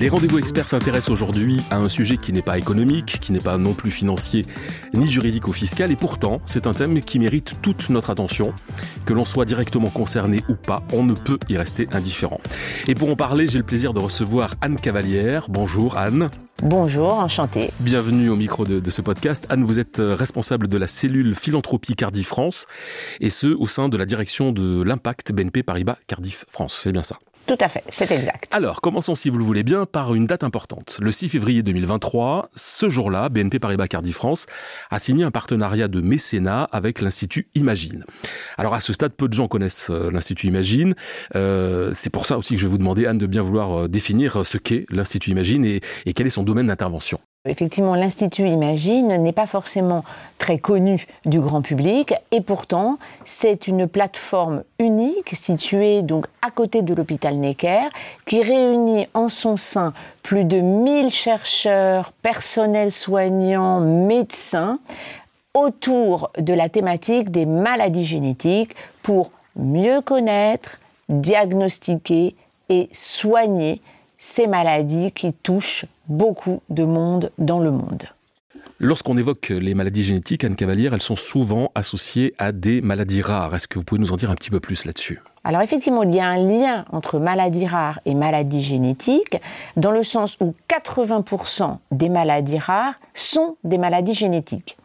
Les rendez-vous experts s'intéressent aujourd'hui à un sujet qui n'est pas économique, qui n'est pas non plus financier, ni juridique ou fiscal, et pourtant c'est un thème qui mérite toute notre attention. Que l'on soit directement concerné ou pas, on ne peut y rester indifférent. Et pour en parler, j'ai le plaisir de recevoir Anne Cavalière. Bonjour Anne. Bonjour, enchanté. Bienvenue au micro de, de, ce podcast. Anne, vous êtes responsable de la cellule Philanthropie Cardiff France, et ce, au sein de la direction de l'impact BNP Paribas Cardiff France. C'est bien ça tout à fait, c'est exact. Alors, commençons, si vous le voulez bien, par une date importante. Le 6 février 2023, ce jour-là, BNP Paribas Cardiff France a signé un partenariat de mécénat avec l'Institut Imagine. Alors, à ce stade, peu de gens connaissent euh, l'Institut Imagine. Euh, c'est pour ça aussi que je vais vous demander, Anne, de bien vouloir euh, définir ce qu'est l'Institut Imagine et quel est son domaine d'intervention. Effectivement, l'Institut Imagine n'est pas forcément très connu du grand public et pourtant c'est une plateforme unique située donc à côté de l'hôpital Necker qui réunit en son sein plus de 1000 chercheurs, personnels soignants, médecins autour de la thématique des maladies génétiques pour mieux connaître, diagnostiquer et soigner ces maladies qui touchent beaucoup de monde dans le monde. Lorsqu'on évoque les maladies génétiques, Anne Cavalière, elles sont souvent associées à des maladies rares. Est-ce que vous pouvez nous en dire un petit peu plus là-dessus? Alors effectivement, il y a un lien entre maladies rares et maladies génétiques, dans le sens où 80% des maladies rares sont des maladies génétiques.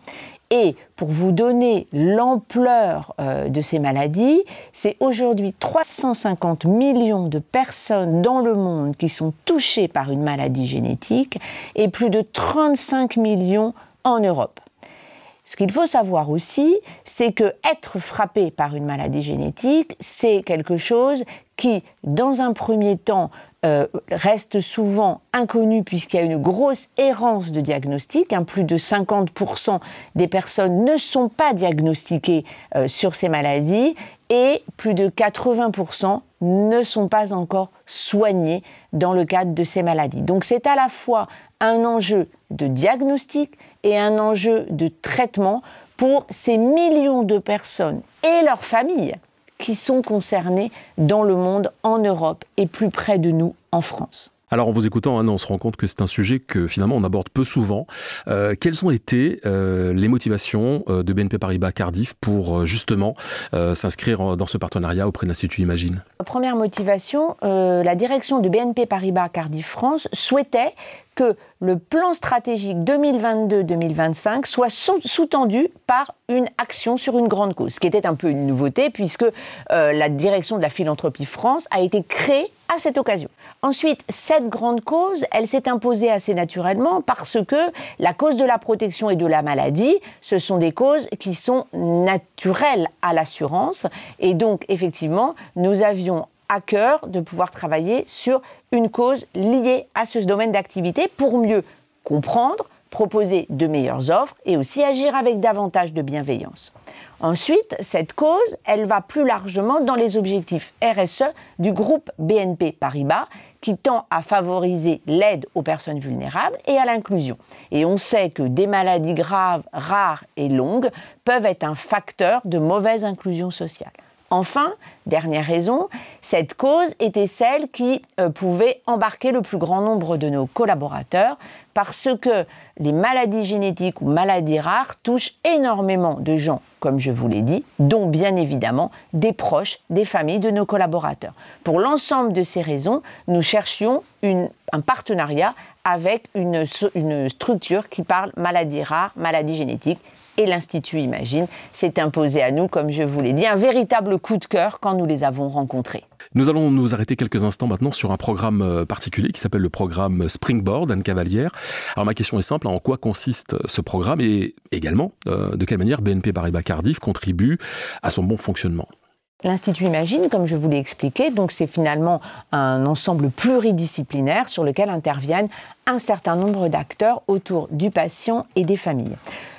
Et pour vous donner l'ampleur euh, de ces maladies, c'est aujourd'hui 350 millions de personnes dans le monde qui sont touchées par une maladie génétique et plus de 35 millions en Europe. Ce qu'il faut savoir aussi, c'est que être frappé par une maladie génétique, c'est quelque chose qui, dans un premier temps, euh, reste souvent inconnu puisqu'il y a une grosse errance de diagnostic. Hein. plus de 50% des personnes ne sont pas diagnostiquées euh, sur ces maladies et plus de 80% ne sont pas encore soignées dans le cadre de ces maladies. Donc c'est à la fois un enjeu de diagnostic et un enjeu de traitement pour ces millions de personnes et leurs familles qui sont concernés dans le monde, en Europe et plus près de nous, en France. Alors en vous écoutant, on se rend compte que c'est un sujet que finalement on aborde peu souvent. Euh, quelles ont été euh, les motivations euh, de BNP Paribas Cardiff pour justement s'inscrire dans ce partenariat auprès de l'Institut Imagine? Première motivation, la direction de BNP Paribas Cardiff France souhaitait que le plan stratégique 2022-2025 soit sous-tendu par une action sur une grande cause, ce qui était un peu une nouveauté puisque euh, la direction de la philanthropie France a été créée à cette occasion. Ensuite, cette grande cause, elle s'est imposée assez naturellement parce que la cause de la protection et de la maladie, ce sont des causes qui sont naturelles à l'assurance et donc effectivement, nous avions à cœur de pouvoir travailler sur une cause liée à ce domaine d'activité pour mieux comprendre, proposer de meilleures offres et aussi agir avec davantage de bienveillance. Ensuite, cette cause, elle va plus largement dans les objectifs RSE du groupe BNP Paribas qui tend à favoriser l'aide aux personnes vulnérables et à l'inclusion. Et on sait que des maladies graves, rares et longues peuvent être un facteur de mauvaise inclusion sociale. Enfin, dernière raison, cette cause était celle qui euh, pouvait embarquer le plus grand nombre de nos collaborateurs parce que les maladies génétiques ou maladies rares touchent énormément de gens, comme je vous l'ai dit, dont bien évidemment des proches, des familles de nos collaborateurs. Pour l'ensemble de ces raisons, nous cherchions un partenariat avec une, une structure qui parle maladies rares, maladies génétiques et l'Institut Imagine s'est imposé à nous, comme je vous l'ai dit, un véritable coup de cœur quand nous les avons rencontrés. Nous allons nous arrêter quelques instants maintenant sur un programme euh, particulier qui s'appelle le programme Springboard, Anne Cavalière. Alors ma question est simple, en quoi consiste ce programme et également euh, de quelle manière BNP Paribas Cardiff contribue à son bon fonctionnement? L'Institut Imagine, comme je vous l'ai expliqué, donc c'est finalement un ensemble pluridisciplinaire sur lequel interviennent un certain nombre d'acteurs autour du patient et des familles.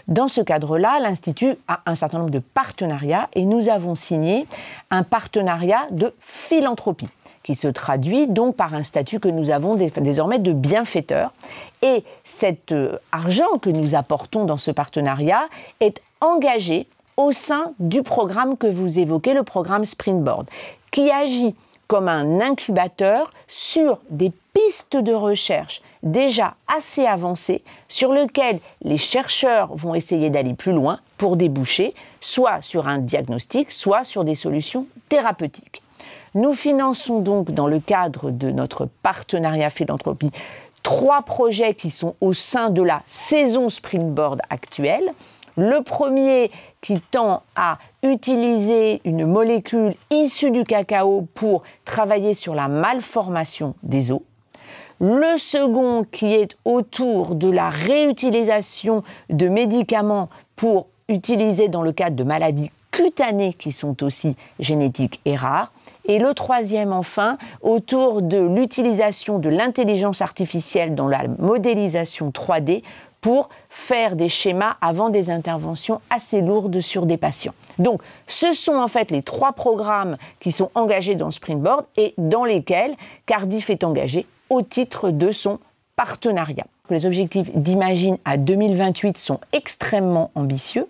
Dans ce cadre-là, l'Institut a un certain nombre de partenariats et nous avons signé un partenariat de philanthropie qui se traduit donc par un statut que nous avons désormais de bienfaiteur. Et cet euh, argent que nous apportons dans ce partenariat est engagé au sein du programme que vous évoquez, le programme Springboard, qui agit comme un incubateur sur des pistes de recherche déjà assez avancées sur lesquelles les chercheurs vont essayer d'aller plus loin pour déboucher soit sur un diagnostic, soit sur des solutions thérapeutiques. Nous finançons donc dans le cadre de notre partenariat philanthropie trois projets qui sont au sein de la saison Springboard actuelle. Le premier qui tend à utiliser une molécule issue du cacao pour travailler sur la malformation des os. Le second qui est autour de la réutilisation de médicaments pour utiliser dans le cadre de maladies cutanées qui sont aussi génétiques et rares. Et le troisième, enfin, autour de l'utilisation de l'intelligence artificielle dans la modélisation 3D pour faire des schémas avant des interventions assez lourdes sur des patients. Donc, ce sont en fait les trois programmes qui sont engagés dans Springboard et dans lesquels Cardiff est engagé au titre de son partenariat. Les objectifs d'Imagine à 2028 sont extrêmement ambitieux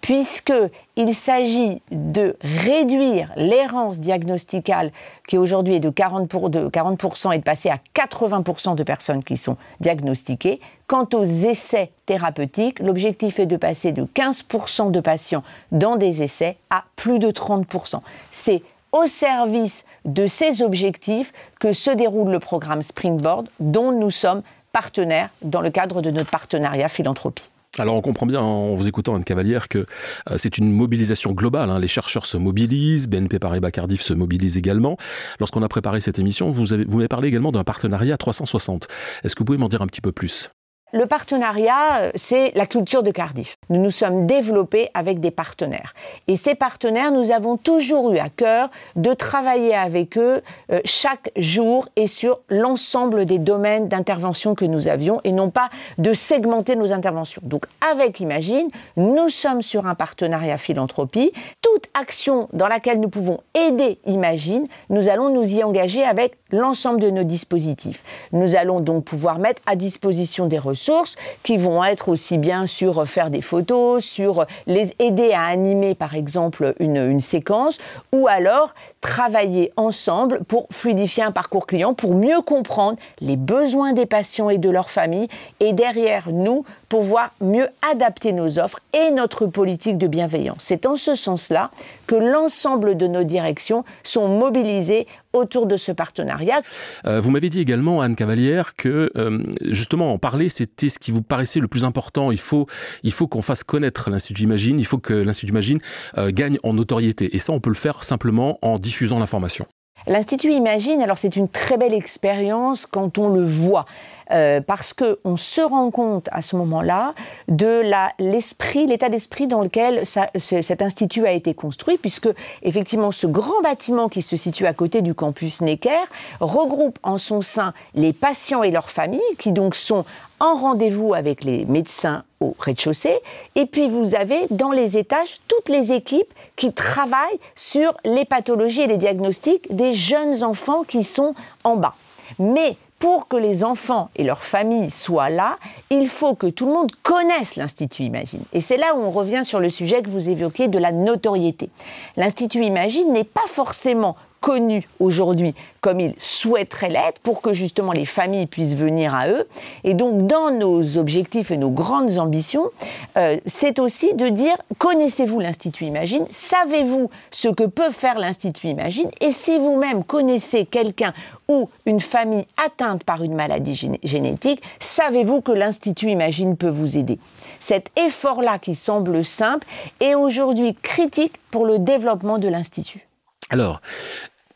puisqu'il s'agit de réduire l'errance diagnosticale qui aujourd'hui est de 40%, de 40 et de passer à 80% de personnes qui sont diagnostiquées. Quant aux essais thérapeutiques, l'objectif est de passer de 15% de patients dans des essais à plus de 30%. C'est au service de ces objectifs que se déroule le programme Springboard dont nous sommes partenaires dans le cadre de notre partenariat philanthropie. Alors on comprend bien en vous écoutant Anne Cavalière que euh, c'est une mobilisation globale. Hein. Les chercheurs se mobilisent, BNP Paribas Cardiff se mobilise également. Lorsqu'on a préparé cette émission, vous, avez, vous m'avez parlé également d'un partenariat 360. Est-ce que vous pouvez m'en dire un petit peu plus? Le partenariat, euh, c'est la culture de Cardiff. Nous nous sommes développés avec des partenaires. Et ces partenaires, nous avons toujours eu à cœur de travailler avec eux euh, chaque jour et sur l'ensemble des domaines d'intervention que nous avions et non pas de segmenter nos interventions. Donc avec Imagine, nous sommes sur un partenariat philanthropie. Toute action dans laquelle nous pouvons aider Imagine, nous allons nous y engager avec l'ensemble de nos dispositifs. Nous allons donc pouvoir mettre à disposition des ressources sources qui vont être aussi bien sur faire des photos, sur les aider à animer par exemple une, une séquence, ou alors travailler ensemble pour fluidifier un parcours client, pour mieux comprendre les besoins des patients et de leurs familles, et derrière nous, pouvoir mieux adapter nos offres et notre politique de bienveillance. C'est en ce sens-là que l'ensemble de nos directions sont mobilisées autour de ce partenariat. Euh, vous m'avez dit également, Anne Cavalière, que euh, justement en parler, c'était ce qui vous paraissait le plus important. Il faut, il faut qu'on fasse connaître l'Institut Imagine, il faut que l'Institut Imagine euh, gagne en notoriété. Et ça, on peut le faire simplement en diffusant l'information. L'Institut Imagine, alors c'est une très belle expérience quand on le voit. Euh, parce qu'on se rend compte à ce moment-là de l'esprit, l'état d'esprit dans lequel cet institut a été construit, puisque effectivement ce grand bâtiment qui se situe à côté du campus Necker regroupe en son sein les patients et leurs familles, qui donc sont en rendez-vous avec les médecins au rez-de-chaussée, et puis vous avez dans les étages toutes les équipes qui travaillent sur les pathologies et les diagnostics des jeunes enfants qui sont en bas. Mais pour que les enfants et leurs familles soient là, il faut que tout le monde connaisse l'Institut Imagine. Et c'est là où on revient sur le sujet que vous évoquiez de la notoriété. L'Institut Imagine n'est pas forcément connu aujourd'hui comme ils souhaiteraient l'être pour que justement les familles puissent venir à eux. Et donc dans nos objectifs et nos grandes ambitions, euh, c'est aussi de dire connaissez-vous l'Institut Imagine? Savez-vous ce que peut faire l'Institut Imagine? Et si vous-même connaissez quelqu'un ou une famille atteinte par une maladie génétique, savez-vous que l'Institut Imagine peut vous aider? Cet effort-là qui semble simple est aujourd'hui critique pour le développement de l'Institut. Alors,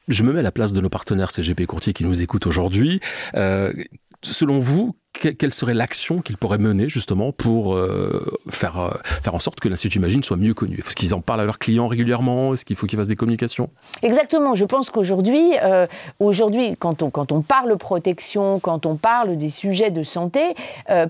je me mets à la place de nos partenaires CGP Courtier qui nous écoutent aujourd'hui. Euh, selon vous, quelle serait l'action qu'ils pourraient mener justement pour euh, faire, euh, faire en sorte que l'Institut Imagine soit mieux connu? Est-ce qu'ils en parlent à leurs clients régulièrement? Est-ce qu'il faut qu'ils fassent des communications? Exactement. Je pense qu'aujourd'hui, aujourd'hui, quand on, quand on parle protection, quand on parle des sujets de santé,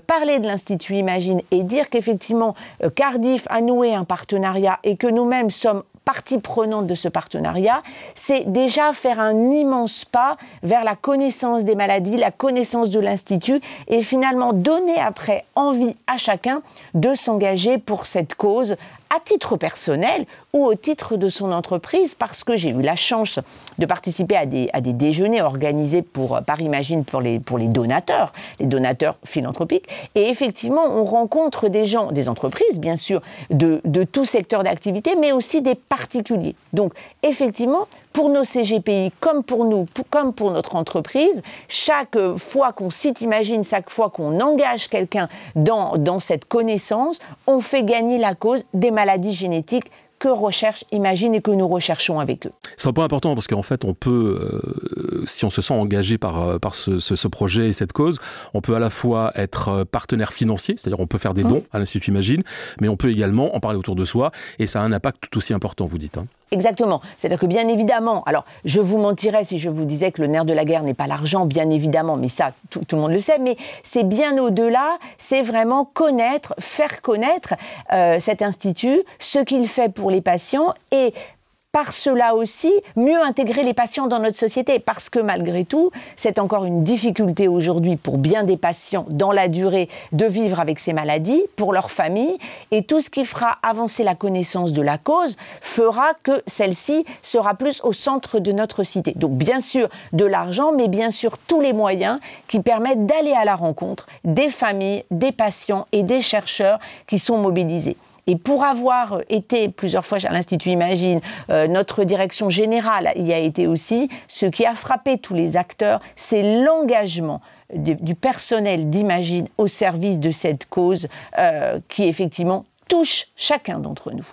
parler de l'Institut Imagine et dire qu'effectivement Cardiff a noué un partenariat et que nous-mêmes sommes partie prenante de ce partenariat, c'est déjà faire un immense pas vers la connaissance des maladies, la connaissance de l'Institut et finalement donner après envie à chacun de s'engager pour cette cause à titre personnel ou au titre de son entreprise, parce que j'ai eu la chance de participer à des, à des déjeuners organisés pour, par Imagine pour les, pour les donateurs, les donateurs philanthropiques. Et effectivement, on rencontre des gens, des entreprises, bien sûr, de, de tout secteur d'activité, mais aussi des particuliers. Donc, effectivement, pour nos CGPI, comme pour nous, comme pour notre entreprise, chaque fois qu'on cite Imagine, chaque fois qu'on engage quelqu'un dans, dans cette connaissance, on fait gagner la cause des maladies génétiques que recherche Imagine et que nous recherchons avec eux. C'est un point important parce qu'en fait, on peut, euh, si on se sent engagé par, euh, par ce, ce, ce, projet et cette cause, on peut à la fois être euh, partenaire financier, c'est-à-dire on peut faire des mmh. dons à l'Institut Imagine, mais on peut également en parler autour de soi et ça a un impact tout aussi important, vous dites. Hein. Exactement. C'est-à-dire que bien évidemment, alors je vous mentirais si je vous disais que le nerf de la guerre n'est pas l'argent, bien évidemment, mais ça, tout, le monde le sait, mais c'est bien au-delà, c'est vraiment connaître, faire connaître euh, cet institut, ce qu'il fait pour les patients et par cela aussi mieux intégrer les patients dans notre société. Parce que malgré tout, c'est encore une difficulté aujourd'hui pour bien des patients dans la durée de vivre avec ces maladies, pour leur famille. Et tout ce qui fera avancer la connaissance de la cause fera que celle-ci sera plus au centre de notre cité. Donc bien sûr de l'argent, mais bien sûr tous les moyens qui permettent d'aller à la rencontre des familles, des patients et des chercheurs qui sont mobilisés. Et pour avoir été plusieurs fois à l'Institut Imagine, euh, notre direction générale y a été aussi, ce qui a frappé tous les acteurs, c'est l'engagement du, personnel d'Imagine au service de cette cause euh, qui effectivement touche chacun d'entre nous.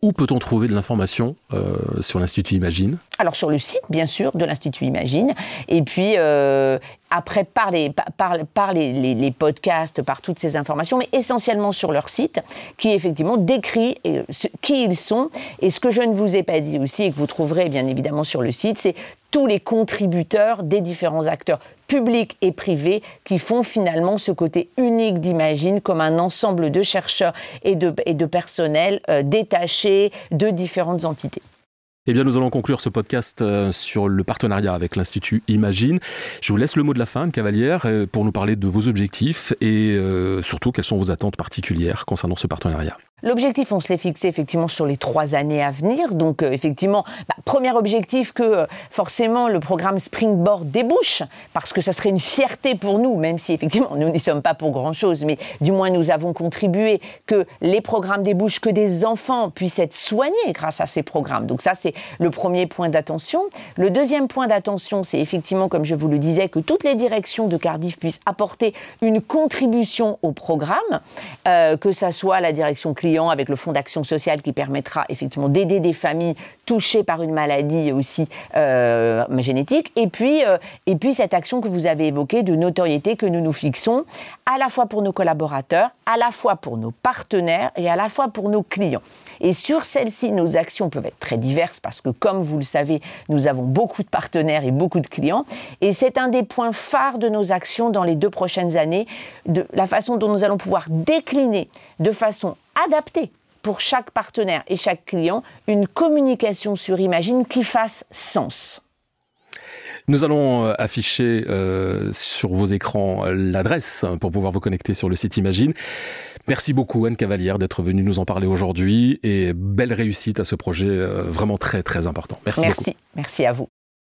Où peut-on trouver de l'information euh, sur l'Institut Imagine? Alors sur le site, bien sûr, de l'Institut Imagine, et puis euh, après par, les, par, par les, les, les, podcasts, par toutes ces informations, mais essentiellement sur leur site, qui effectivement décrit euh, ce, qui ils sont. Et ce que je ne vous ai pas dit aussi, et que vous trouverez bien évidemment sur le site, c'est tous les contributeurs des différents acteurs publics et privés qui font finalement ce côté unique d'Imagine comme un ensemble de chercheurs et de, et de personnel euh, détachés de différentes entités. Eh bien, nous allons conclure ce podcast euh, sur le partenariat avec l'Institut Imagine. Je vous laisse le mot de la fin, Cavalière, euh, pour nous parler de vos objectifs et euh, surtout quelles sont vos attentes particulières concernant ce partenariat. L'objectif, on se l'est fixé effectivement sur les trois années à venir. Donc, effectivement, bah, premier objectif que forcément le programme Springboard débouche, parce que ça serait une fierté pour nous, même si effectivement nous n'y sommes pas pour grand-chose, mais du moins nous avons contribué que les programmes débouchent, que des enfants puissent être soignés grâce à ces programmes. Donc ça, c'est le premier point d'attention. Le deuxième point d'attention, c'est effectivement, comme je vous le disais, que toutes les directions de Cardiff puissent apporter une contribution au programme, euh, que ça soit la direction clinique avec le fonds d'action sociale qui permettra effectivement d'aider des familles touchées par une maladie aussi euh, génétique. Et puis, euh, et puis cette action que vous avez évoquée de notoriété que nous nous fixons à la fois pour nos collaborateurs, à la fois pour nos partenaires et à la fois pour nos clients. Et sur celle-ci, nos actions peuvent être très diverses parce que, comme vous le savez, nous avons beaucoup de partenaires et beaucoup de clients. Et c'est un des points phares de nos actions dans les deux prochaines années, de la façon dont nous allons pouvoir décliner de façon adaptée pour chaque partenaire et chaque client une communication sur Imagine qui fasse sens. Nous allons euh, afficher euh, sur vos écrans l'adresse pour pouvoir vous connecter sur le site Imagine. Merci beaucoup Anne Cavalière d'être venue nous en parler aujourd'hui et belle réussite à ce projet euh, vraiment très très important. Merci, merci. beaucoup. Merci à vous.